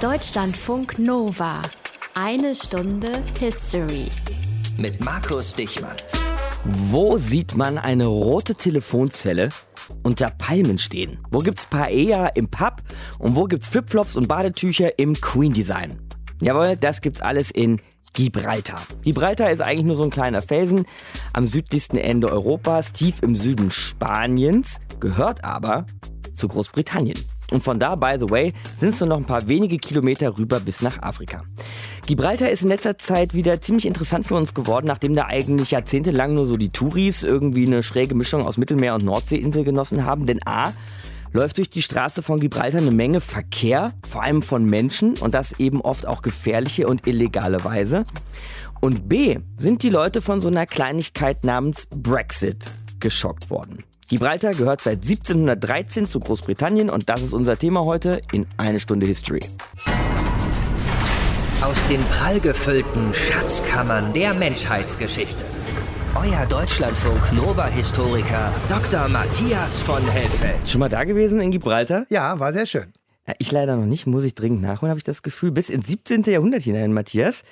Deutschlandfunk Nova. Eine Stunde History. Mit Markus Dichmann. Wo sieht man eine rote Telefonzelle unter Palmen stehen? Wo gibt's Paella im Pub? Und wo gibt's Flipflops und Badetücher im Queen Design? Jawohl, das gibt's alles in Gibraltar. Gibraltar ist eigentlich nur so ein kleiner Felsen am südlichsten Ende Europas, tief im Süden Spaniens, gehört aber zu Großbritannien. Und von da, by the way, sind es nur noch ein paar wenige Kilometer rüber bis nach Afrika. Gibraltar ist in letzter Zeit wieder ziemlich interessant für uns geworden, nachdem da eigentlich jahrzehntelang nur so die Touris irgendwie eine schräge Mischung aus Mittelmeer- und Nordseeinsel genossen haben. Denn A, läuft durch die Straße von Gibraltar eine Menge Verkehr, vor allem von Menschen und das eben oft auch gefährliche und illegale Weise. Und B, sind die Leute von so einer Kleinigkeit namens Brexit geschockt worden. Gibraltar gehört seit 1713 zu Großbritannien und das ist unser Thema heute in eine Stunde History. Aus den prallgefüllten Schatzkammern der Menschheitsgeschichte. Euer Deutschlandfunk Nova-Historiker Dr. Matthias von Helfeld. Schon mal da gewesen in Gibraltar? Ja, war sehr schön. Ja, ich leider noch nicht, muss ich dringend nachholen, habe ich das Gefühl. Bis ins 17. Jahrhundert hinein, Matthias,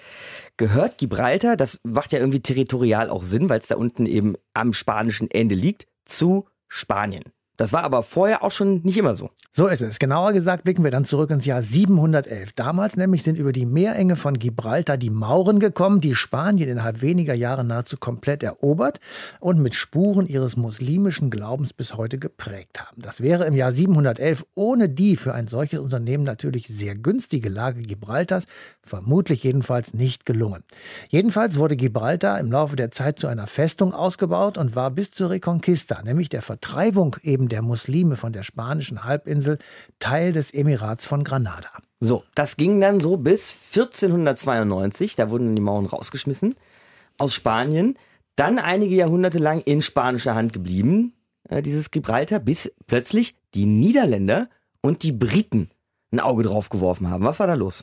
gehört Gibraltar, das macht ja irgendwie territorial auch Sinn, weil es da unten eben am spanischen Ende liegt, zu Spanien. Das war aber vorher auch schon nicht immer so. So ist es. Genauer gesagt blicken wir dann zurück ins Jahr 711. Damals nämlich sind über die Meerenge von Gibraltar die Mauren gekommen, die Spanien innerhalb weniger Jahre nahezu komplett erobert und mit Spuren ihres muslimischen Glaubens bis heute geprägt haben. Das wäre im Jahr 711 ohne die für ein solches Unternehmen natürlich sehr günstige Lage Gibraltars vermutlich jedenfalls nicht gelungen. Jedenfalls wurde Gibraltar im Laufe der Zeit zu einer Festung ausgebaut und war bis zur Reconquista, nämlich der Vertreibung eben der Muslime von der spanischen Halbinsel Teil des Emirats von Granada. So, das ging dann so bis 1492, da wurden die Mauern rausgeschmissen aus Spanien, dann einige Jahrhunderte lang in spanischer Hand geblieben, äh, dieses Gibraltar, bis plötzlich die Niederländer und die Briten ein Auge drauf geworfen haben. Was war da los?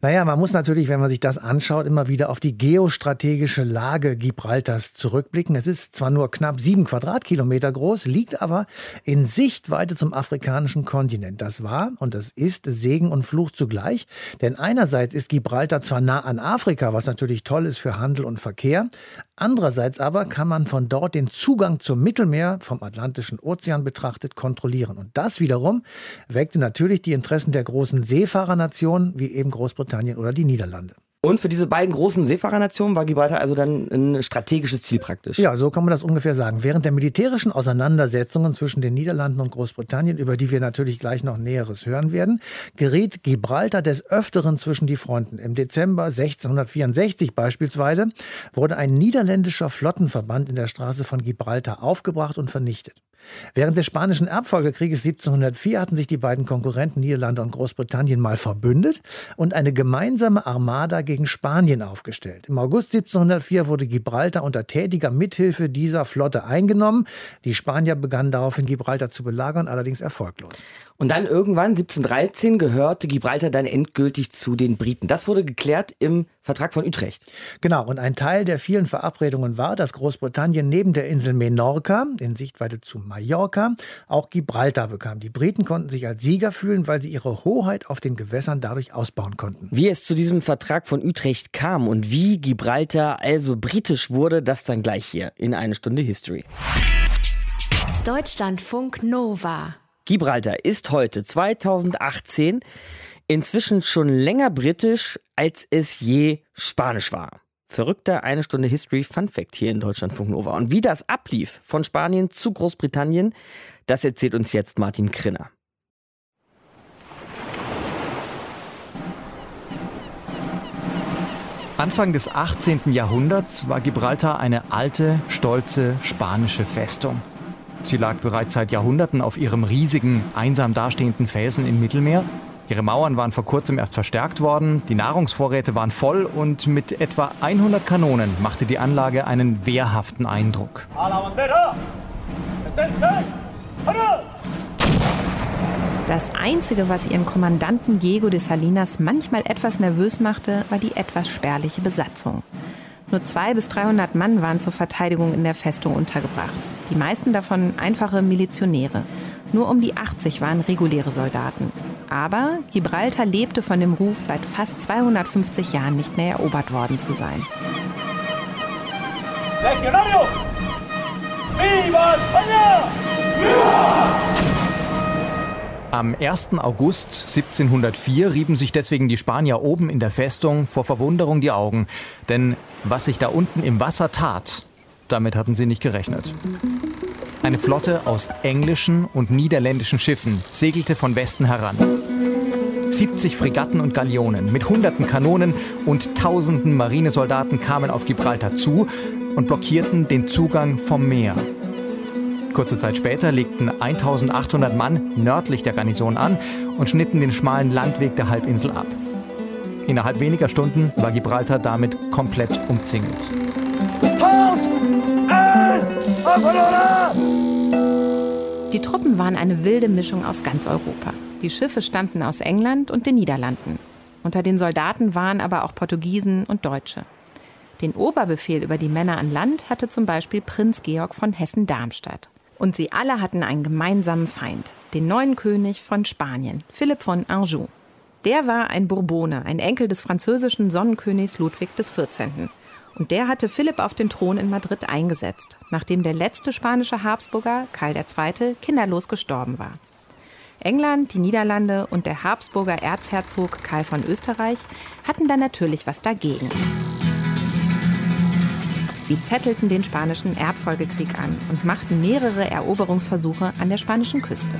Naja, man muss natürlich, wenn man sich das anschaut, immer wieder auf die geostrategische Lage Gibraltars zurückblicken. Es ist zwar nur knapp sieben Quadratkilometer groß, liegt aber in Sichtweite zum afrikanischen Kontinent. Das war und das ist Segen und Fluch zugleich. Denn einerseits ist Gibraltar zwar nah an Afrika, was natürlich toll ist für Handel und Verkehr. Andererseits aber kann man von dort den Zugang zum Mittelmeer vom Atlantischen Ozean betrachtet kontrollieren. Und das wiederum weckte natürlich die Interessen der großen Seefahrernationen wie eben Großbritannien oder die Niederlande. Und für diese beiden großen Seefahrernationen war Gibraltar also dann ein strategisches Ziel praktisch. Ja, so kann man das ungefähr sagen. Während der militärischen Auseinandersetzungen zwischen den Niederlanden und Großbritannien, über die wir natürlich gleich noch Näheres hören werden, geriet Gibraltar des Öfteren zwischen die Fronten. Im Dezember 1664 beispielsweise wurde ein niederländischer Flottenverband in der Straße von Gibraltar aufgebracht und vernichtet. Während des Spanischen Erbfolgekrieges 1704 hatten sich die beiden Konkurrenten Niederlande und Großbritannien mal verbündet und eine gemeinsame Armada gegen Spanien aufgestellt. Im August 1704 wurde Gibraltar unter tätiger Mithilfe dieser Flotte eingenommen. Die Spanier begannen daraufhin Gibraltar zu belagern, allerdings erfolglos. Und dann irgendwann, 1713, gehörte Gibraltar dann endgültig zu den Briten. Das wurde geklärt im Vertrag von Utrecht. Genau, und ein Teil der vielen Verabredungen war, dass Großbritannien neben der Insel Menorca, in Sichtweite zu Mallorca, auch Gibraltar bekam. Die Briten konnten sich als Sieger fühlen, weil sie ihre Hoheit auf den Gewässern dadurch ausbauen konnten. Wie es zu diesem Vertrag von Utrecht kam und wie Gibraltar also britisch wurde, das dann gleich hier in eine Stunde History. Deutschlandfunk Nova. Gibraltar ist heute 2018 inzwischen schon länger britisch, als es je spanisch war. Verrückter eine Stunde History Fun Fact hier in Deutschlandfunk Nova. Und wie das ablief von Spanien zu Großbritannien, das erzählt uns jetzt Martin Krinner. Anfang des 18. Jahrhunderts war Gibraltar eine alte, stolze spanische Festung. Sie lag bereits seit Jahrhunderten auf ihrem riesigen, einsam dastehenden Felsen im Mittelmeer. Ihre Mauern waren vor kurzem erst verstärkt worden, die Nahrungsvorräte waren voll und mit etwa 100 Kanonen machte die Anlage einen wehrhaften Eindruck. Das Einzige, was ihren Kommandanten Diego de Salinas manchmal etwas nervös machte, war die etwas spärliche Besatzung. Nur 200 bis 300 Mann waren zur Verteidigung in der Festung untergebracht. Die meisten davon einfache Milizionäre. Nur um die 80 waren reguläre Soldaten. Aber Gibraltar lebte von dem Ruf, seit fast 250 Jahren nicht mehr erobert worden zu sein. Legionario! Viva España! Am 1. August 1704 rieben sich deswegen die Spanier oben in der Festung vor Verwunderung die Augen. Denn was sich da unten im Wasser tat, damit hatten sie nicht gerechnet. Eine Flotte aus englischen und niederländischen Schiffen segelte von Westen heran. 70 Fregatten und Galionen mit hunderten Kanonen und tausenden Marinesoldaten kamen auf Gibraltar zu und blockierten den Zugang vom Meer. Kurze Zeit später legten 1800 Mann nördlich der Garnison an und schnitten den schmalen Landweg der Halbinsel ab. Innerhalb weniger Stunden war Gibraltar damit komplett umzingelt. Die Truppen waren eine wilde Mischung aus ganz Europa. Die Schiffe stammten aus England und den Niederlanden. Unter den Soldaten waren aber auch Portugiesen und Deutsche. Den Oberbefehl über die Männer an Land hatte zum Beispiel Prinz Georg von Hessen-Darmstadt. Und sie alle hatten einen gemeinsamen Feind, den neuen König von Spanien, Philipp von Anjou. Der war ein Bourbone, ein Enkel des französischen Sonnenkönigs Ludwig XIV. Und der hatte Philipp auf den Thron in Madrid eingesetzt, nachdem der letzte spanische Habsburger, Karl II., kinderlos gestorben war. England, die Niederlande und der Habsburger Erzherzog Karl von Österreich hatten da natürlich was dagegen. Sie zettelten den spanischen Erbfolgekrieg an und machten mehrere Eroberungsversuche an der spanischen Küste.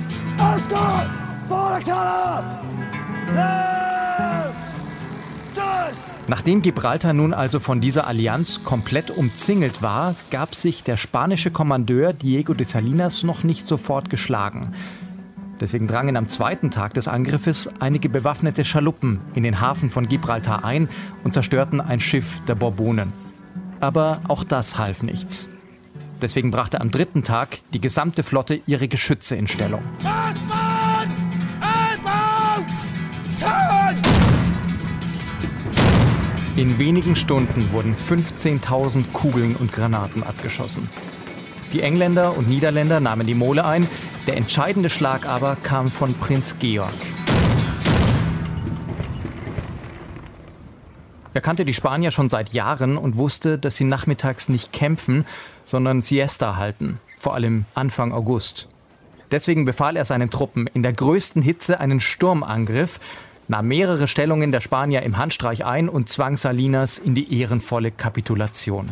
Nachdem Gibraltar nun also von dieser Allianz komplett umzingelt war, gab sich der spanische Kommandeur Diego de Salinas noch nicht sofort geschlagen. Deswegen drangen am zweiten Tag des Angriffes einige bewaffnete Schaluppen in den Hafen von Gibraltar ein und zerstörten ein Schiff der Bourbonen. Aber auch das half nichts. Deswegen brachte am dritten Tag die gesamte Flotte ihre Geschütze in Stellung. In wenigen Stunden wurden 15.000 Kugeln und Granaten abgeschossen. Die Engländer und Niederländer nahmen die Mole ein, der entscheidende Schlag aber kam von Prinz Georg. Er kannte die Spanier schon seit Jahren und wusste, dass sie nachmittags nicht kämpfen, sondern Siesta halten, vor allem Anfang August. Deswegen befahl er seinen Truppen in der größten Hitze einen Sturmangriff, nahm mehrere Stellungen der Spanier im Handstreich ein und zwang Salinas in die ehrenvolle Kapitulation.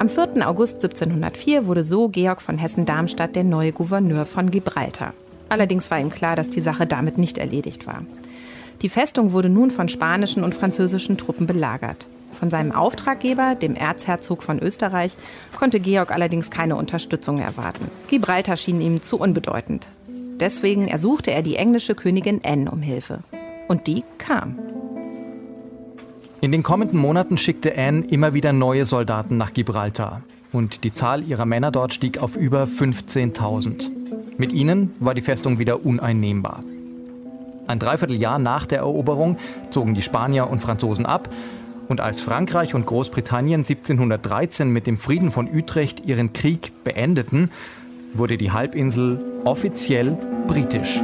Am 4. August 1704 wurde so Georg von Hessen-Darmstadt der neue Gouverneur von Gibraltar. Allerdings war ihm klar, dass die Sache damit nicht erledigt war. Die Festung wurde nun von spanischen und französischen Truppen belagert. Von seinem Auftraggeber, dem Erzherzog von Österreich, konnte Georg allerdings keine Unterstützung erwarten. Gibraltar schien ihm zu unbedeutend. Deswegen ersuchte er die englische Königin Anne um Hilfe. Und die kam. In den kommenden Monaten schickte Anne immer wieder neue Soldaten nach Gibraltar. Und die Zahl ihrer Männer dort stieg auf über 15.000. Mit ihnen war die Festung wieder uneinnehmbar. Ein Dreivierteljahr nach der Eroberung zogen die Spanier und Franzosen ab und als Frankreich und Großbritannien 1713 mit dem Frieden von Utrecht ihren Krieg beendeten, wurde die Halbinsel offiziell britisch.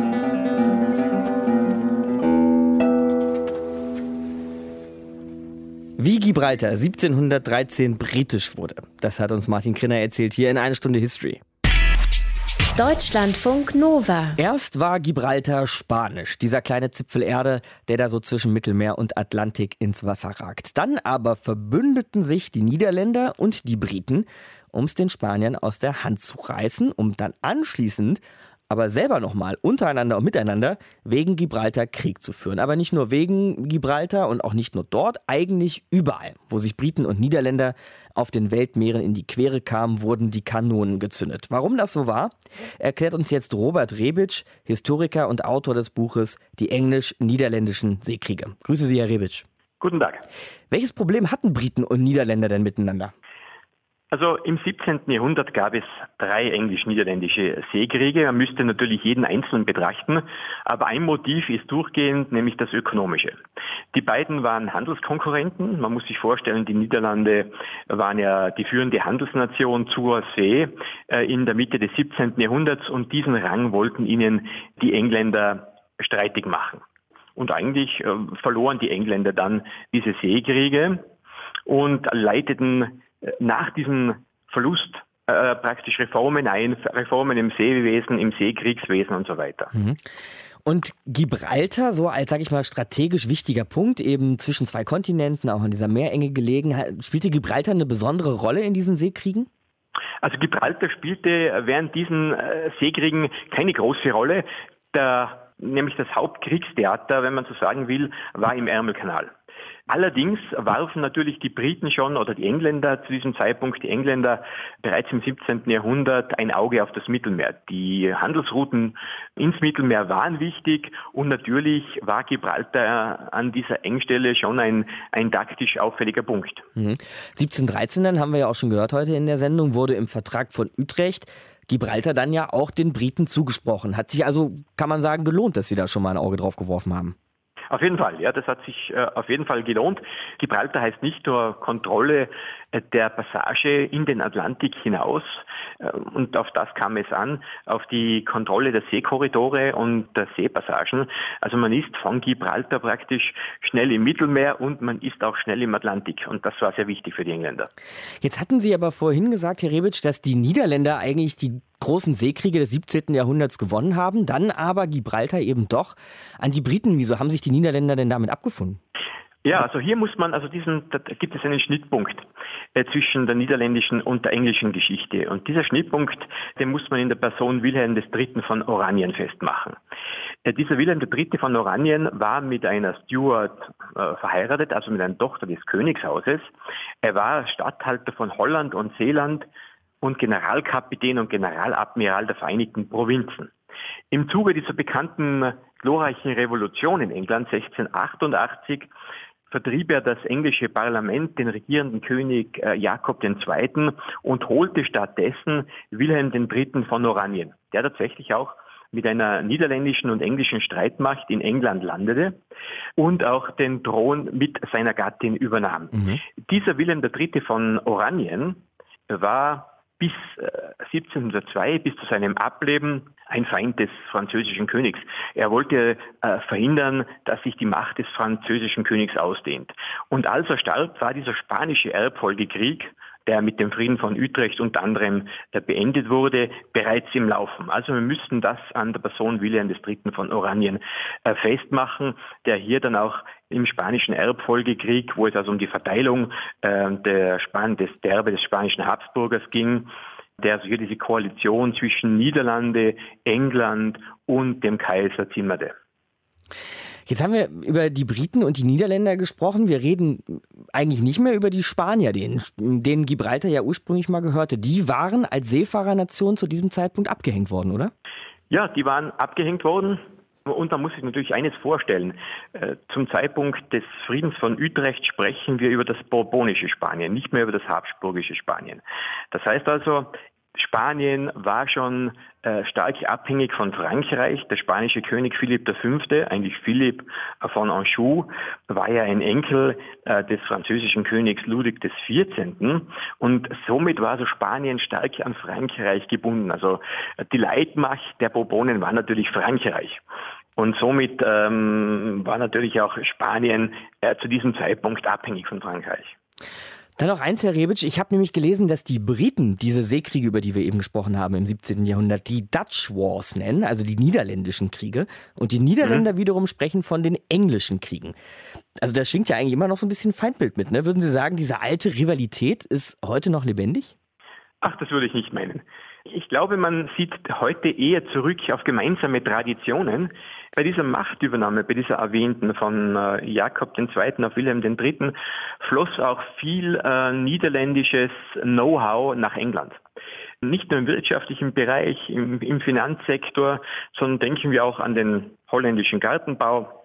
Wie Gibraltar 1713 britisch wurde, das hat uns Martin Krinner erzählt hier in eine Stunde History. Deutschlandfunk Nova. Erst war Gibraltar spanisch, dieser kleine Zipfel Erde, der da so zwischen Mittelmeer und Atlantik ins Wasser ragt. Dann aber verbündeten sich die Niederländer und die Briten, um es den Spaniern aus der Hand zu reißen, um dann anschließend aber selber nochmal untereinander und miteinander wegen Gibraltar Krieg zu führen. Aber nicht nur wegen Gibraltar und auch nicht nur dort, eigentlich überall, wo sich Briten und Niederländer auf den Weltmeeren in die Quere kamen, wurden die Kanonen gezündet. Warum das so war, erklärt uns jetzt Robert Rebic, Historiker und Autor des Buches Die englisch-niederländischen Seekriege. Grüße Sie, Herr Rebic. Guten Tag. Welches Problem hatten Briten und Niederländer denn miteinander? Also im 17. Jahrhundert gab es drei englisch-niederländische Seekriege. Man müsste natürlich jeden einzelnen betrachten, aber ein Motiv ist durchgehend, nämlich das ökonomische. Die beiden waren Handelskonkurrenten. Man muss sich vorstellen, die Niederlande waren ja die führende Handelsnation zur See äh, in der Mitte des 17. Jahrhunderts und diesen Rang wollten ihnen die Engländer streitig machen. Und eigentlich äh, verloren die Engländer dann diese Seekriege und leiteten nach diesem Verlust äh, praktisch Reformen ein, Reformen im Seewesen, im Seekriegswesen und so weiter. Mhm. Und Gibraltar, so als, sag ich mal, strategisch wichtiger Punkt, eben zwischen zwei Kontinenten, auch in dieser Meerenge gelegen, spielte Gibraltar eine besondere Rolle in diesen Seekriegen? Also Gibraltar spielte während diesen äh, Seekriegen keine große Rolle. Der, nämlich das Hauptkriegstheater, wenn man so sagen will, war im Ärmelkanal. Allerdings warfen natürlich die Briten schon oder die Engländer zu diesem Zeitpunkt, die Engländer bereits im 17. Jahrhundert ein Auge auf das Mittelmeer. Die Handelsrouten ins Mittelmeer waren wichtig und natürlich war Gibraltar an dieser Engstelle schon ein, ein taktisch auffälliger Punkt. Mhm. 1713 dann haben wir ja auch schon gehört heute in der Sendung, wurde im Vertrag von Utrecht Gibraltar dann ja auch den Briten zugesprochen. Hat sich also, kann man sagen, gelohnt, dass sie da schon mal ein Auge drauf geworfen haben. Auf jeden Fall, ja, das hat sich äh, auf jeden Fall gelohnt. Gibraltar heißt nicht nur Kontrolle äh, der Passage in den Atlantik hinaus, äh, und auf das kam es an, auf die Kontrolle der Seekorridore und der Seepassagen. Also man ist von Gibraltar praktisch schnell im Mittelmeer und man ist auch schnell im Atlantik. Und das war sehr wichtig für die Engländer. Jetzt hatten Sie aber vorhin gesagt, Herr Rebic, dass die Niederländer eigentlich die großen Seekriege des 17. Jahrhunderts gewonnen haben, dann aber Gibraltar eben doch an die Briten. Wieso haben sich die Niederländer denn damit abgefunden? Ja, also hier muss man, also diesen, da gibt es einen Schnittpunkt äh, zwischen der niederländischen und der englischen Geschichte. Und dieser Schnittpunkt, den muss man in der Person Wilhelm III. von Oranien festmachen. Äh, dieser Wilhelm III. von Oranien war mit einer Stuart äh, verheiratet, also mit einer Tochter des Königshauses. Er war Statthalter von Holland und Seeland und Generalkapitän und Generaladmiral der Vereinigten Provinzen. Im Zuge dieser bekannten glorreichen Revolution in England 1688 vertrieb er das englische Parlament, den regierenden König äh, Jakob II. und holte stattdessen Wilhelm III. von Oranien, der tatsächlich auch mit einer niederländischen und englischen Streitmacht in England landete und auch den Thron mit seiner Gattin übernahm. Mhm. Dieser Wilhelm III. von Oranien war bis 1702, äh, bis zu seinem Ableben, ein Feind des französischen Königs. Er wollte äh, verhindern, dass sich die Macht des französischen Königs ausdehnt. Und als er starb, war dieser spanische Erbfolgekrieg der mit dem Frieden von Utrecht unter anderem äh, beendet wurde, bereits im Laufen. Also wir müssten das an der Person Wilhelm III. von Oranien äh, festmachen, der hier dann auch im spanischen Erbfolgekrieg, wo es also um die Verteilung äh, der Span des Derbe des spanischen Habsburgers ging, der also hier diese Koalition zwischen Niederlande, England und dem Kaiser zimmerte. Jetzt haben wir über die Briten und die Niederländer gesprochen. Wir reden eigentlich nicht mehr über die Spanier, denen, denen Gibraltar ja ursprünglich mal gehörte. Die waren als Seefahrernation zu diesem Zeitpunkt abgehängt worden, oder? Ja, die waren abgehängt worden. Und da muss ich natürlich eines vorstellen. Äh, zum Zeitpunkt des Friedens von Utrecht sprechen wir über das bourbonische Spanien, nicht mehr über das habsburgische Spanien. Das heißt also, Spanien war schon äh, stark abhängig von Frankreich. Der spanische König Philipp V., eigentlich Philipp von Anjou, war ja ein Enkel äh, des französischen Königs Ludwig XIV. Und somit war so Spanien stark an Frankreich gebunden. Also äh, die Leitmacht der Bourbonen war natürlich Frankreich. Und somit ähm, war natürlich auch Spanien äh, zu diesem Zeitpunkt abhängig von Frankreich. Dann noch eins, Herr Rebic. Ich habe nämlich gelesen, dass die Briten diese Seekriege, über die wir eben gesprochen haben im 17. Jahrhundert, die Dutch Wars nennen, also die niederländischen Kriege. Und die Niederländer mhm. wiederum sprechen von den englischen Kriegen. Also das schwingt ja eigentlich immer noch so ein bisschen Feindbild mit. Ne? Würden Sie sagen, diese alte Rivalität ist heute noch lebendig? Ach, das würde ich nicht meinen. Ich glaube, man sieht heute eher zurück auf gemeinsame Traditionen. Bei dieser Machtübernahme, bei dieser erwähnten von äh, Jakob II. auf Wilhelm III. floss auch viel äh, niederländisches Know-how nach England. Nicht nur im wirtschaftlichen Bereich, im, im Finanzsektor, sondern denken wir auch an den holländischen Gartenbau,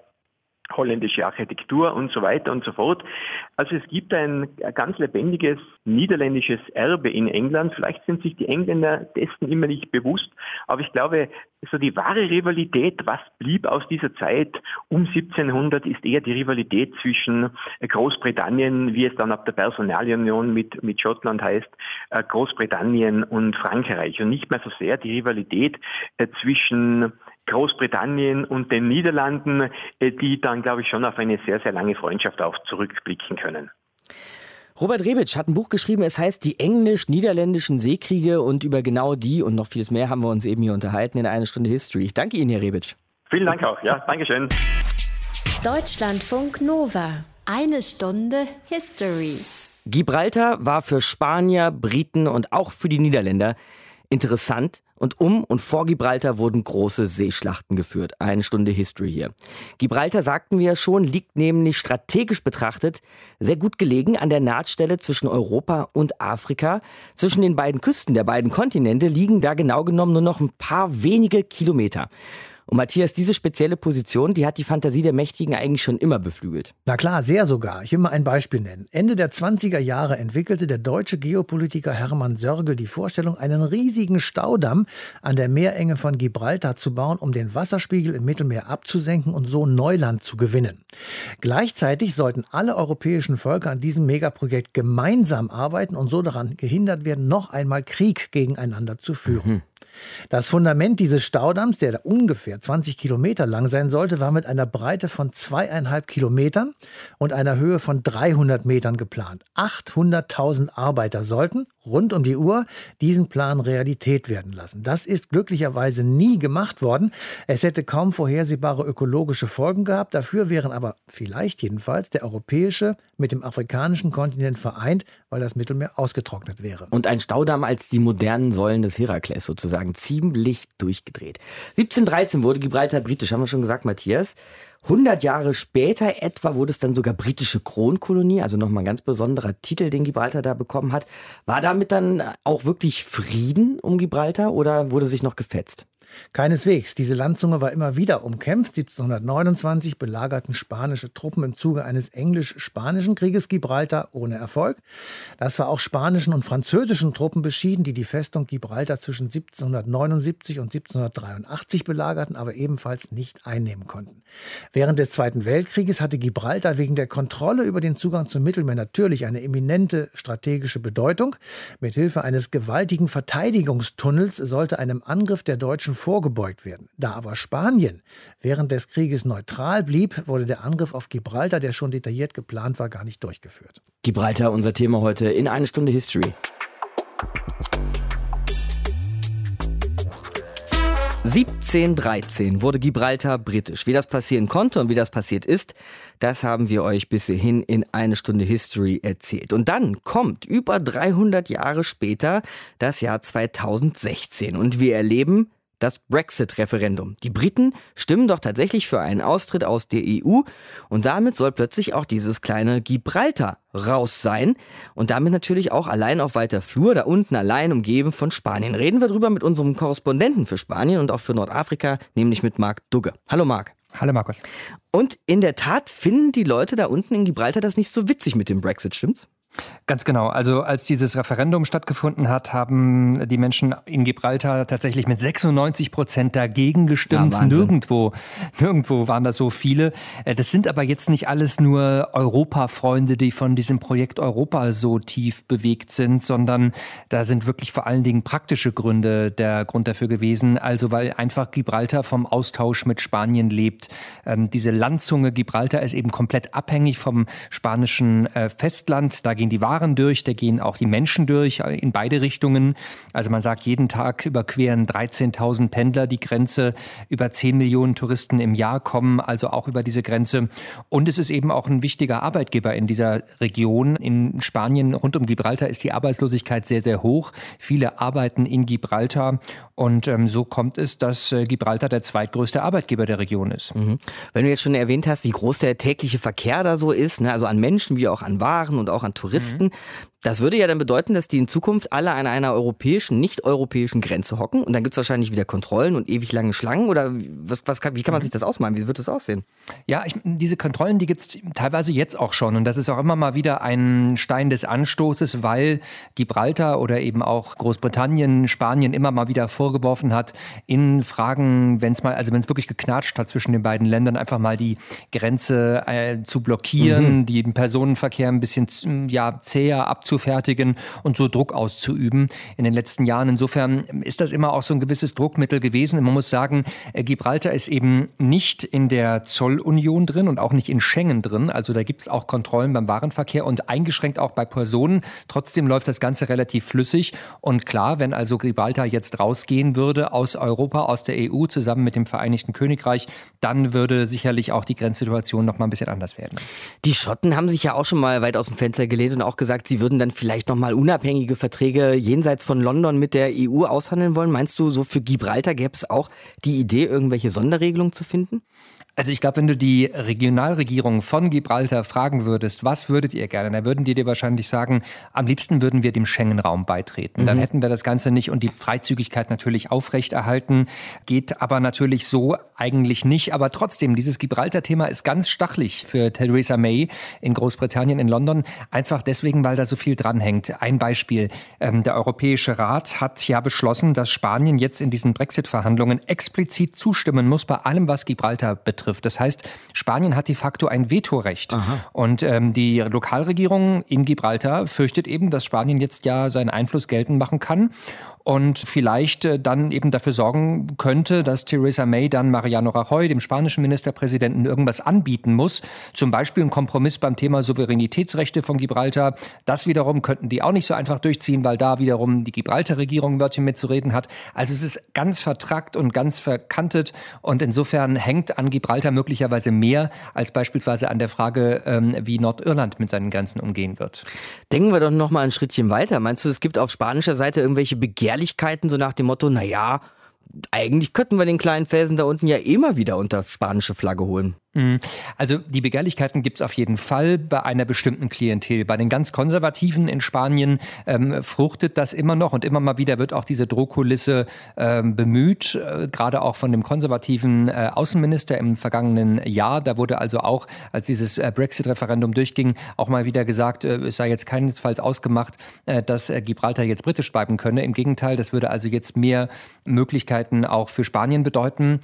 holländische Architektur und so weiter und so fort. Also es gibt ein ganz lebendiges niederländisches Erbe in England. Vielleicht sind sich die Engländer dessen immer nicht bewusst, aber ich glaube, so die wahre Rivalität, was blieb aus dieser Zeit um 1700, ist eher die Rivalität zwischen Großbritannien, wie es dann ab der Personalunion mit, mit Schottland heißt, äh, Großbritannien und Frankreich und nicht mehr so sehr die Rivalität äh, zwischen Großbritannien und den Niederlanden, äh, die dann, glaube ich, schon auf eine sehr, sehr lange Freundschaft auch zurückblicken können. Robert Rebic hat ein Buch geschrieben, es heißt Die englisch-niederländischen Seekriege und über genau die und noch vieles mehr haben wir uns eben hier unterhalten in einer Stunde History. Ich danke Ihnen, Herr Rebic. Vielen Dank auch, ja, Dankeschön. Deutschlandfunk Nova. Eine Stunde History. Gibraltar war für Spanier, Briten und auch für die Niederländer interessant und um und vor Gibraltar wurden große Seeschlachten geführt. Eine Stunde History hier. Gibraltar, sagten wir schon, liegt nämlich strategisch betrachtet sehr gut gelegen an der Nahtstelle zwischen Europa und Afrika. Zwischen den beiden Küsten der beiden Kontinente liegen da genau genommen nur noch ein paar wenige Kilometer. Und Matthias, diese spezielle Position, die hat die Fantasie der Mächtigen eigentlich schon immer beflügelt. Na klar, sehr sogar. Ich will mal ein Beispiel nennen. Ende der 20er Jahre entwickelte der deutsche Geopolitiker Hermann Sörgel die Vorstellung, einen riesigen Staudamm an der Meerenge von Gibraltar zu bauen, um den Wasserspiegel im Mittelmeer abzusenken und so Neuland zu gewinnen. Gleichzeitig sollten alle europäischen Völker an diesem Megaprojekt gemeinsam arbeiten und so daran gehindert werden, noch einmal Krieg gegeneinander zu führen. Mhm. Das Fundament dieses Staudamms, der ungefähr 20 Kilometer lang sein sollte, war mit einer Breite von zweieinhalb Kilometern und einer Höhe von 300 Metern geplant. 800.000 Arbeiter sollten rund um die Uhr diesen Plan Realität werden lassen. Das ist glücklicherweise nie gemacht worden. Es hätte kaum vorhersehbare ökologische Folgen gehabt. Dafür wären aber vielleicht jedenfalls der europäische mit dem afrikanischen Kontinent vereint, weil das Mittelmeer ausgetrocknet wäre. Und ein Staudamm als die modernen Säulen des Herakles sozusagen ziemlich durchgedreht. 1713 wurde Gibraltar britisch, haben wir schon gesagt, Matthias. 100 Jahre später etwa wurde es dann sogar britische Kronkolonie, also nochmal ein ganz besonderer Titel, den Gibraltar da bekommen hat. War damit dann auch wirklich Frieden um Gibraltar oder wurde sich noch gefetzt? Keineswegs. Diese Landzunge war immer wieder umkämpft. 1729 belagerten spanische Truppen im Zuge eines englisch-spanischen Krieges Gibraltar ohne Erfolg. Das war auch spanischen und französischen Truppen beschieden, die die Festung Gibraltar zwischen 1779 und 1783 belagerten, aber ebenfalls nicht einnehmen konnten. Während des Zweiten Weltkrieges hatte Gibraltar wegen der Kontrolle über den Zugang zum Mittelmeer natürlich eine eminente strategische Bedeutung. Mithilfe eines gewaltigen Verteidigungstunnels sollte einem Angriff der deutschen vorgebeugt werden. Da aber Spanien während des Krieges neutral blieb, wurde der Angriff auf Gibraltar, der schon detailliert geplant war, gar nicht durchgeführt. Gibraltar, unser Thema heute in eine Stunde History. 1713 wurde Gibraltar britisch. Wie das passieren konnte und wie das passiert ist, das haben wir euch bis hierhin in eine Stunde History erzählt. Und dann kommt über 300 Jahre später das Jahr 2016 und wir erleben das Brexit-Referendum. Die Briten stimmen doch tatsächlich für einen Austritt aus der EU und damit soll plötzlich auch dieses kleine Gibraltar raus sein und damit natürlich auch allein auf weiter Flur, da unten allein umgeben von Spanien. Reden wir drüber mit unserem Korrespondenten für Spanien und auch für Nordafrika, nämlich mit Marc Dugge. Hallo Marc. Hallo Markus. Und in der Tat finden die Leute da unten in Gibraltar das nicht so witzig mit dem Brexit, stimmt's? Ganz genau. Also als dieses Referendum stattgefunden hat, haben die Menschen in Gibraltar tatsächlich mit 96 Prozent dagegen gestimmt. Ja, nirgendwo, nirgendwo waren das so viele. Äh, das sind aber jetzt nicht alles nur Europafreunde, die von diesem Projekt Europa so tief bewegt sind, sondern da sind wirklich vor allen Dingen praktische Gründe der Grund dafür gewesen. Also weil einfach Gibraltar vom Austausch mit Spanien lebt. Ähm, diese Landzunge Gibraltar ist eben komplett abhängig vom spanischen äh, Festland. Da gehen die Waren durch, da gehen auch die Menschen durch, äh, in beide Richtungen. Also man sagt, jeden Tag überqueren 13.000 Pendler die Grenze, über 10 Millionen Touristen im Jahr kommen also auch über diese Grenze. Und es ist eben auch ein wichtiger Arbeitgeber in dieser Region. In Spanien rund um Gibraltar ist die Arbeitslosigkeit sehr, sehr hoch. Viele arbeiten in Gibraltar und ähm, so kommt es, dass äh, Gibraltar der zweitgrößte Arbeitgeber der Region ist. Mhm. Wenn du jetzt schon erwähnt hast, wie groß der tägliche Verkehr da so ist, ne, also an Menschen wie auch an Waren und auch an Touristen, mhm. Das würde ja dann bedeuten, dass die in Zukunft alle an einer europäischen, nicht-europäischen Grenze hocken und dann gibt es wahrscheinlich wieder Kontrollen und ewig lange Schlangen oder was, was wie kann man sich das ausmalen? Wie wird das aussehen? Ja, ich, diese Kontrollen, die gibt es teilweise jetzt auch schon und das ist auch immer mal wieder ein Stein des Anstoßes, weil Gibraltar oder eben auch Großbritannien, Spanien immer mal wieder vorgeworfen hat, in Fragen, wenn es mal, also wenn es wirklich geknatscht hat zwischen den beiden Ländern, einfach mal die Grenze äh, zu blockieren, mhm. den Personenverkehr ein bisschen ja, zäher abzuhalten abzufertigen und so Druck auszuüben in den letzten Jahren. Insofern ist das immer auch so ein gewisses Druckmittel gewesen. Man muss sagen, äh, Gibraltar ist eben nicht in der Zollunion drin und auch nicht in Schengen drin. Also da gibt es auch Kontrollen beim Warenverkehr und eingeschränkt auch bei Personen. Trotzdem läuft das Ganze relativ flüssig. Und klar, wenn also Gibraltar jetzt rausgehen würde aus Europa, aus der EU zusammen mit dem Vereinigten Königreich, dann würde sicherlich auch die Grenzsituation noch mal ein bisschen anders werden. Die Schotten haben sich ja auch schon mal weit aus dem Fenster gelehnt und auch gesagt, sie würden würden dann vielleicht nochmal unabhängige Verträge jenseits von London mit der EU aushandeln wollen. Meinst du, so für Gibraltar gäbe es auch die Idee, irgendwelche Sonderregelungen zu finden? Also ich glaube, wenn du die Regionalregierung von Gibraltar fragen würdest, was würdet ihr gerne, dann würden die dir wahrscheinlich sagen, am liebsten würden wir dem Schengen-Raum beitreten. Mhm. Dann hätten wir das Ganze nicht und die Freizügigkeit natürlich aufrechterhalten. Geht aber natürlich so eigentlich nicht. Aber trotzdem, dieses Gibraltar-Thema ist ganz stachlich für Theresa May in Großbritannien, in London. Einfach deswegen, weil da so viel dranhängt. Ein Beispiel. Ähm, der Europäische Rat hat ja beschlossen, dass Spanien jetzt in diesen Brexit-Verhandlungen explizit zustimmen muss bei allem, was Gibraltar betrifft betrifft. Das heißt, Spanien hat de facto ein Vetorecht. Aha. Und ähm, die Lokalregierung in Gibraltar fürchtet eben, dass Spanien jetzt ja seinen Einfluss geltend machen kann und vielleicht äh, dann eben dafür sorgen könnte, dass Theresa May dann Mariano Rajoy, dem spanischen Ministerpräsidenten, irgendwas anbieten muss. Zum Beispiel ein Kompromiss beim Thema Souveränitätsrechte von Gibraltar. Das wiederum könnten die auch nicht so einfach durchziehen, weil da wiederum die Gibraltar-Regierung Wörtchen mitzureden hat. Also es ist ganz vertrackt und ganz verkantet und insofern hängt an Gibraltar möglicherweise mehr als beispielsweise an der Frage, ähm, wie Nordirland mit seinen Grenzen umgehen wird. Denken wir doch noch mal ein Schrittchen weiter. Meinst du, es gibt auf spanischer Seite irgendwelche Begehrlichkeiten Begehrlichkeiten, so nach dem Motto, naja, eigentlich könnten wir den kleinen Felsen da unten ja immer wieder unter spanische Flagge holen. Mhm. Also die Begehrlichkeiten gibt es auf jeden Fall bei einer bestimmten Klientel. Bei den ganz Konservativen in Spanien ähm, fruchtet das immer noch und immer mal wieder wird auch diese Drohkulisse ähm, bemüht, äh, gerade auch von dem konservativen äh, Außenminister im vergangenen Jahr. Da wurde also auch, als dieses äh, Brexit-Referendum durchging, auch mal wieder gesagt, äh, es sei jetzt keinesfalls ausgemacht, äh, dass äh, Gibraltar jetzt britisch bleiben könne. Im Gegenteil, das würde also jetzt mehr Möglichkeiten auch für Spanien bedeuten.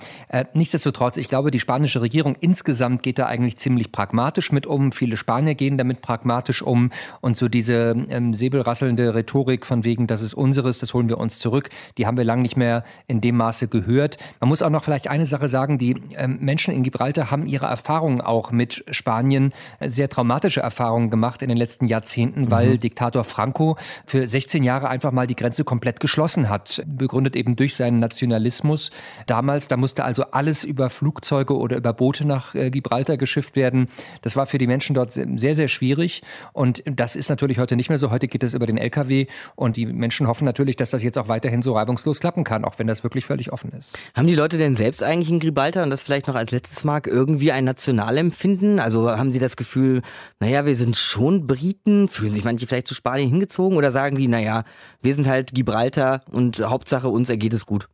nichtsdestotrotz, ich glaube, die spanische Regierung insgesamt insgesamt geht er eigentlich ziemlich pragmatisch mit um. Viele Spanier gehen damit pragmatisch um. Und so diese ähm, säbelrasselnde Rhetorik von wegen, das ist unseres, das holen wir uns zurück, die haben wir lange nicht mehr in dem Maße gehört. Man muss auch noch vielleicht eine Sache sagen, die ähm, Menschen in Gibraltar haben ihre Erfahrungen auch mit Spanien, äh, sehr traumatische Erfahrungen gemacht in den letzten Jahrzehnten, weil mhm. Diktator Franco für 16 Jahre einfach mal die Grenze komplett geschlossen hat, begründet eben durch seinen Nationalismus. Damals, da musste also alles über Flugzeuge oder über Boote nach äh, Gibraltar geschifft werden. Das war für die Menschen dort sehr, sehr schwierig. Und das ist natürlich heute nicht mehr so. Heute geht es über den LKW. Und die Menschen hoffen natürlich, dass das jetzt auch weiterhin so reibungslos klappen kann, auch wenn das wirklich völlig offen ist. Haben die Leute denn selbst eigentlich in Gibraltar, und das vielleicht noch als letztes Mal, irgendwie ein Nationalempfinden? Also haben sie das Gefühl, naja, wir sind schon Briten? Fühlen sich manche vielleicht zu Spanien hingezogen? Oder sagen die, naja, wir sind halt Gibraltar und Hauptsache uns ergeht es gut?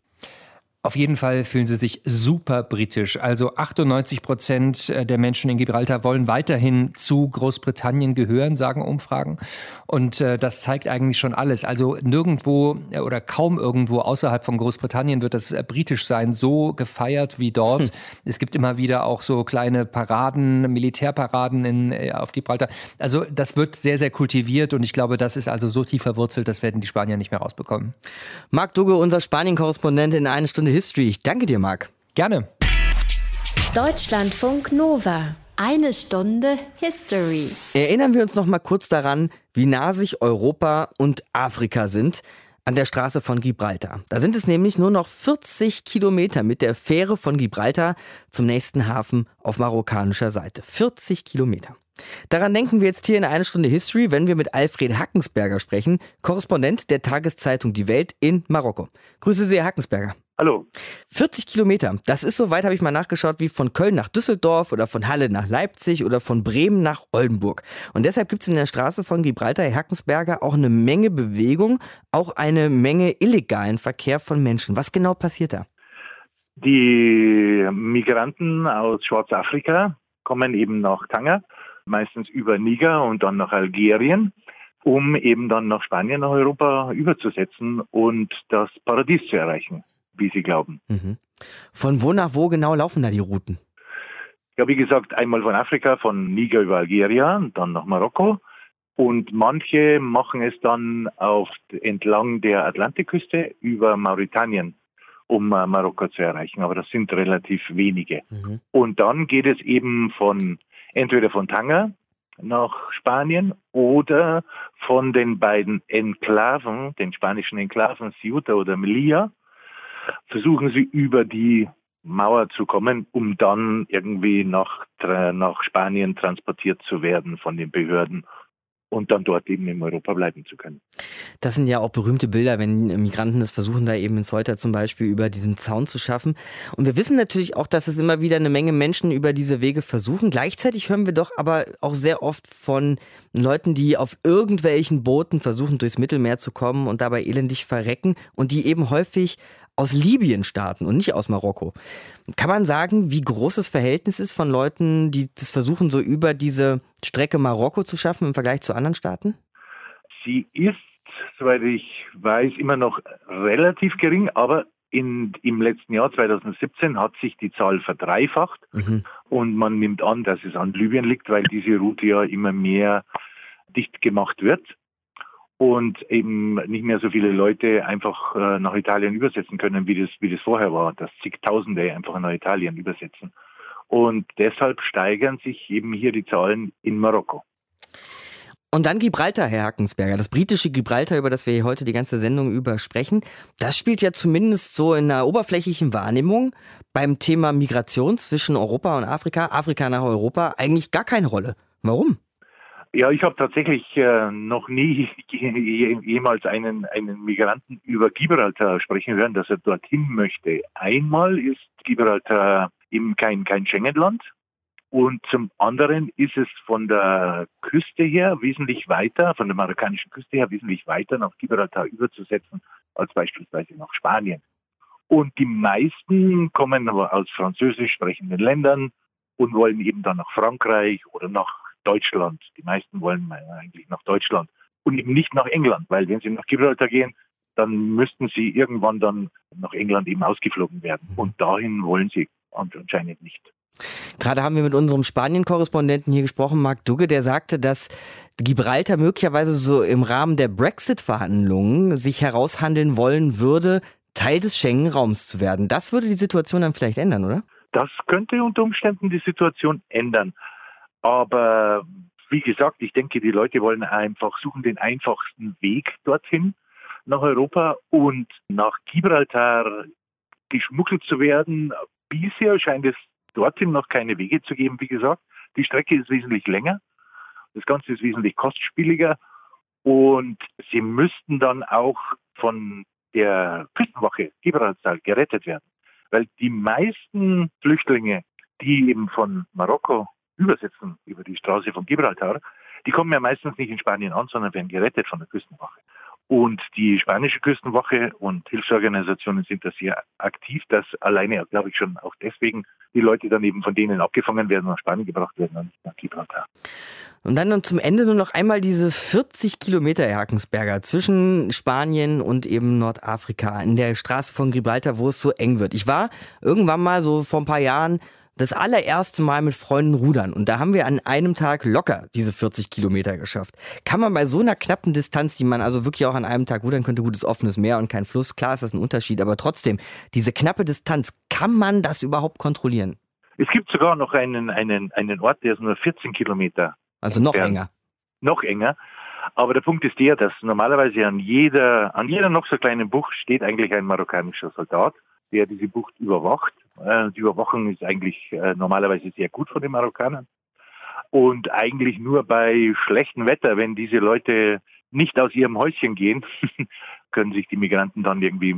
Auf jeden Fall fühlen sie sich super britisch. Also 98 Prozent äh, der Menschen in Gibraltar wollen weiterhin zu Großbritannien gehören, sagen Umfragen. Und äh, das zeigt eigentlich schon alles. Also nirgendwo äh, oder kaum irgendwo außerhalb von Großbritannien wird das britisch sein so gefeiert wie dort. Hm. Es gibt immer wieder auch so kleine Paraden, Militärparaden in, auf Gibraltar. Also das wird sehr, sehr kultiviert und ich glaube, das ist also so tief verwurzelt, das werden die Spanier nicht mehr rausbekommen. Marc Duge, unser Spanien-Korrespondent in einer Stunde History. Ich danke dir, Marc. Gerne. Deutschlandfunk Nova. Eine Stunde History. Erinnern wir uns noch mal kurz daran, wie nah sich Europa und Afrika sind an der Straße von Gibraltar. Da sind es nämlich nur noch 40 Kilometer mit der Fähre von Gibraltar zum nächsten Hafen auf marokkanischer Seite. 40 Kilometer. Daran denken wir jetzt hier in einer Stunde History, wenn wir mit Alfred Hackensberger sprechen, Korrespondent der Tageszeitung Die Welt in Marokko. Grüße Sie, Herr Hackensberger. Hallo. 40 Kilometer. Das ist so weit, habe ich mal nachgeschaut, wie von Köln nach Düsseldorf oder von Halle nach Leipzig oder von Bremen nach Oldenburg. Und deshalb gibt es in der Straße von Gibraltar, Herkensberger, auch eine Menge Bewegung, auch eine Menge illegalen Verkehr von Menschen. Was genau passiert da? Die Migranten aus Schwarzafrika kommen eben nach Tanger, meistens über Niger und dann nach Algerien um eben dann nach Spanien, nach Europa überzusetzen und das Paradies zu erreichen wie Sie glauben. Mhm. Von wo nach wo genau laufen da die Routen? Ja, wie gesagt, einmal von Afrika, von Niger über Algerien, dann nach Marokko. Und manche machen es dann auf, entlang der Atlantikküste über Mauritanien, um äh, Marokko zu erreichen. Aber das sind relativ wenige. Mhm. Und dann geht es eben von entweder von Tanger nach Spanien oder von den beiden Enklaven, den spanischen Enklaven Ceuta oder Melilla, versuchen sie über die Mauer zu kommen, um dann irgendwie nach, nach Spanien transportiert zu werden von den Behörden und dann dort eben in Europa bleiben zu können. Das sind ja auch berühmte Bilder, wenn Migranten das versuchen, da eben in Ceuta zum Beispiel über diesen Zaun zu schaffen. Und wir wissen natürlich auch, dass es immer wieder eine Menge Menschen über diese Wege versuchen. Gleichzeitig hören wir doch aber auch sehr oft von Leuten, die auf irgendwelchen Booten versuchen, durchs Mittelmeer zu kommen und dabei elendig verrecken und die eben häufig aus Libyen starten und nicht aus Marokko. Kann man sagen, wie groß das Verhältnis ist von Leuten, die das versuchen, so über diese Strecke Marokko zu schaffen im Vergleich zu anderen Staaten? Sie ist, soweit ich weiß, immer noch relativ gering, aber in, im letzten Jahr 2017 hat sich die Zahl verdreifacht mhm. und man nimmt an, dass es an Libyen liegt, weil diese Route ja immer mehr dicht gemacht wird und eben nicht mehr so viele Leute einfach äh, nach Italien übersetzen können, wie das, wie das vorher war, dass zigtausende einfach nach Italien übersetzen. Und deshalb steigern sich eben hier die Zahlen in Marokko. Und dann Gibraltar, Herr Hackensberger, das britische Gibraltar, über das wir heute die ganze Sendung über sprechen, das spielt ja zumindest so in einer oberflächlichen Wahrnehmung beim Thema Migration zwischen Europa und Afrika, Afrika nach Europa, eigentlich gar keine Rolle. Warum? Ja, ich habe tatsächlich äh, noch nie jemals einen, einen Migranten über Gibraltar sprechen hören, dass er dorthin möchte. Einmal ist Gibraltar eben kein, kein Schengen-Land und zum anderen ist es von der Küste her wesentlich weiter, von der marokkanischen Küste her wesentlich weiter nach Gibraltar überzusetzen als beispielsweise nach Spanien. Und die meisten kommen aber aus französisch sprechenden Ländern und wollen eben dann nach Frankreich oder nach Deutschland. Die meisten wollen eigentlich nach Deutschland und eben nicht nach England, weil wenn sie nach Gibraltar gehen, dann müssten sie irgendwann dann nach England eben ausgeflogen werden. Mhm. Und dahin wollen sie anscheinend nicht. Gerade haben wir mit unserem Spanien-Korrespondenten hier gesprochen, Marc Dugge, der sagte, dass Gibraltar möglicherweise so im Rahmen der Brexit-Verhandlungen sich heraushandeln wollen würde, Teil des Schengen-Raums zu werden. Das würde die Situation dann vielleicht ändern, oder? Das könnte unter Umständen die Situation ändern. Aber wie gesagt, ich denke, die Leute wollen einfach suchen den einfachsten Weg dorthin nach Europa und nach Gibraltar geschmuggelt zu werden. Bisher scheint es dorthin noch keine Wege zu geben, wie gesagt. Die Strecke ist wesentlich länger. Das Ganze ist wesentlich kostspieliger und sie müssten dann auch von der Küstenwache Gibraltar gerettet werden. Weil die meisten Flüchtlinge, die eben von Marokko übersetzen über die Straße von Gibraltar, die kommen ja meistens nicht in Spanien an, sondern werden gerettet von der Küstenwache. Und die spanische Küstenwache und Hilfsorganisationen sind da sehr aktiv, dass alleine, glaube ich, schon auch deswegen die Leute dann eben von denen abgefangen werden und nach Spanien gebracht werden und nicht nach Gibraltar. Und dann zum Ende nur noch einmal diese 40 Kilometer, Herr Hackensberger, zwischen Spanien und eben Nordafrika, in der Straße von Gibraltar, wo es so eng wird. Ich war irgendwann mal so vor ein paar Jahren das allererste Mal mit Freunden rudern und da haben wir an einem Tag locker diese 40 Kilometer geschafft. Kann man bei so einer knappen Distanz, die man also wirklich auch an einem Tag rudern könnte, gutes offenes Meer und kein Fluss, klar ist das ein Unterschied, aber trotzdem, diese knappe Distanz, kann man das überhaupt kontrollieren? Es gibt sogar noch einen, einen, einen Ort, der ist nur 14 Kilometer. Also noch entfernt. enger. Noch enger. Aber der Punkt ist der, dass normalerweise an jeder, an jeder noch so kleinen Bucht steht eigentlich ein marokkanischer Soldat, der diese Bucht überwacht die Überwachung ist eigentlich äh, normalerweise sehr gut von den Marokkanern. Und eigentlich nur bei schlechtem Wetter, wenn diese Leute nicht aus ihrem Häuschen gehen, können sich die Migranten dann irgendwie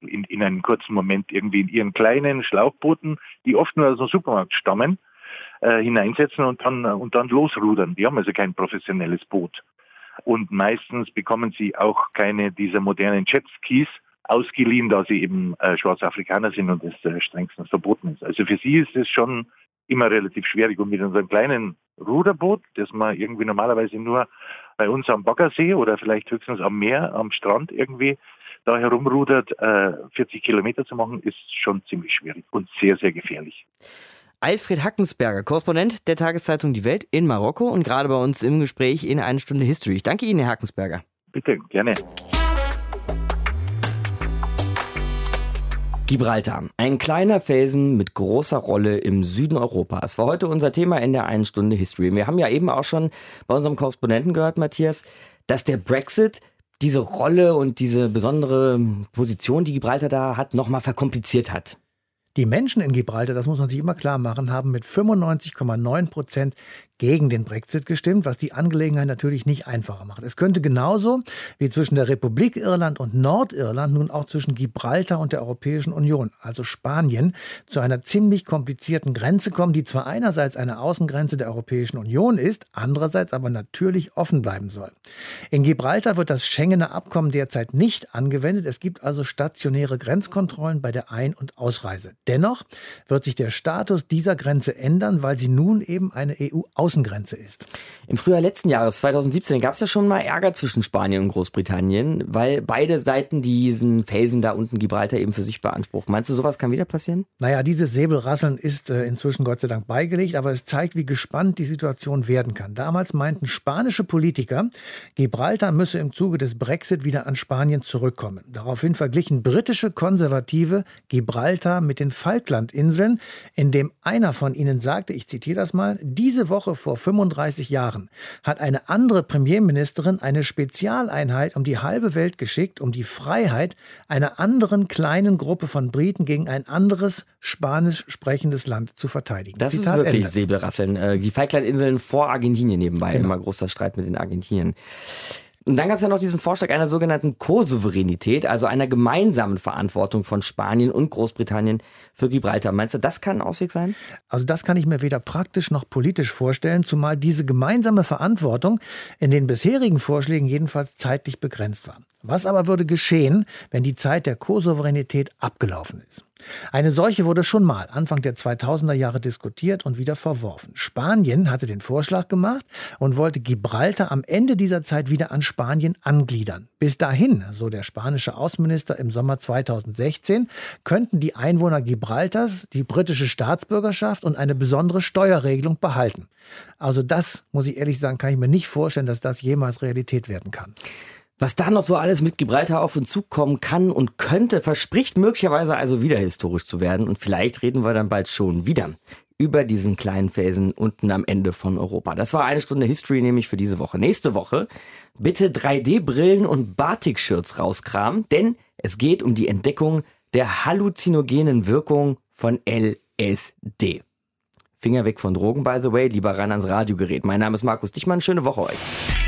in, in einem kurzen Moment irgendwie in ihren kleinen Schlauchbooten, die oft nur aus dem Supermarkt stammen, äh, hineinsetzen und dann, und dann losrudern. Die haben also kein professionelles Boot. Und meistens bekommen sie auch keine dieser modernen Jetskis ausgeliehen, da sie eben äh, schwarze Afrikaner sind und es äh, strengstens verboten ist. Also für sie ist es schon immer relativ schwierig. Und mit unserem kleinen Ruderboot, das man irgendwie normalerweise nur bei uns am Baggersee oder vielleicht höchstens am Meer, am Strand irgendwie da herumrudert, äh, 40 Kilometer zu machen, ist schon ziemlich schwierig und sehr, sehr gefährlich. Alfred Hackensberger, Korrespondent der Tageszeitung Die Welt in Marokko und gerade bei uns im Gespräch in eine Stunde History. Ich danke Ihnen, Herr Hackensberger. Bitte, gerne. Gibraltar, ein kleiner Felsen mit großer Rolle im Süden Europas, war heute unser Thema in der einen Stunde History. Wir haben ja eben auch schon bei unserem Korrespondenten gehört, Matthias, dass der Brexit diese Rolle und diese besondere Position, die Gibraltar da hat, nochmal verkompliziert hat. Die Menschen in Gibraltar, das muss man sich immer klar machen, haben mit 95,9 Prozent gegen den Brexit gestimmt, was die Angelegenheit natürlich nicht einfacher macht. Es könnte genauso wie zwischen der Republik Irland und Nordirland nun auch zwischen Gibraltar und der Europäischen Union, also Spanien, zu einer ziemlich komplizierten Grenze kommen, die zwar einerseits eine Außengrenze der Europäischen Union ist, andererseits aber natürlich offen bleiben soll. In Gibraltar wird das Schengener Abkommen derzeit nicht angewendet. Es gibt also stationäre Grenzkontrollen bei der Ein- und Ausreise. Dennoch wird sich der Status dieser Grenze ändern, weil sie nun eben eine EU-Außengrenze Außengrenze ist. Im Frühjahr letzten Jahres, 2017, gab es ja schon mal Ärger zwischen Spanien und Großbritannien, weil beide Seiten diesen Felsen da unten Gibraltar eben für sich beanspruchen. Meinst du, sowas kann wieder passieren? Naja, dieses Säbelrasseln ist äh, inzwischen Gott sei Dank beigelegt, aber es zeigt, wie gespannt die Situation werden kann. Damals meinten spanische Politiker, Gibraltar müsse im Zuge des Brexit wieder an Spanien zurückkommen. Daraufhin verglichen britische Konservative Gibraltar mit den Falklandinseln, indem einer von ihnen sagte, ich zitiere das mal, diese Woche vor 35 Jahren hat eine andere Premierministerin eine Spezialeinheit um die halbe Welt geschickt, um die Freiheit einer anderen kleinen Gruppe von Briten gegen ein anderes spanisch sprechendes Land zu verteidigen. Das Zitat ist wirklich Ende. Säbelrasseln. Äh, die Falklandinseln vor Argentinien nebenbei. Genau. Immer großer Streit mit den Argentinien. Und dann gab es ja noch diesen Vorschlag einer sogenannten Co-Souveränität, also einer gemeinsamen Verantwortung von Spanien und Großbritannien für Gibraltar. Meinst du, das kann ein Ausweg sein? Also das kann ich mir weder praktisch noch politisch vorstellen, zumal diese gemeinsame Verantwortung in den bisherigen Vorschlägen jedenfalls zeitlich begrenzt war. Was aber würde geschehen, wenn die Zeit der Co-Souveränität abgelaufen ist? Eine solche wurde schon mal Anfang der 2000er Jahre diskutiert und wieder verworfen. Spanien hatte den Vorschlag gemacht und wollte Gibraltar am Ende dieser Zeit wieder an Spanien angliedern. Bis dahin, so der spanische Außenminister im Sommer 2016, könnten die Einwohner Gibraltars die britische Staatsbürgerschaft und eine besondere Steuerregelung behalten. Also das, muss ich ehrlich sagen, kann ich mir nicht vorstellen, dass das jemals Realität werden kann. Was da noch so alles mit Gibraltar auf uns zukommen kann und könnte, verspricht möglicherweise also wieder historisch zu werden. Und vielleicht reden wir dann bald schon wieder über diesen kleinen Felsen unten am Ende von Europa. Das war eine Stunde History nämlich für diese Woche. Nächste Woche bitte 3D-Brillen und Batik-Shirts rauskramen, denn es geht um die Entdeckung der halluzinogenen Wirkung von LSD. Finger weg von Drogen, by the way, lieber ran ans Radiogerät. Mein Name ist Markus Dichmann, schöne Woche euch.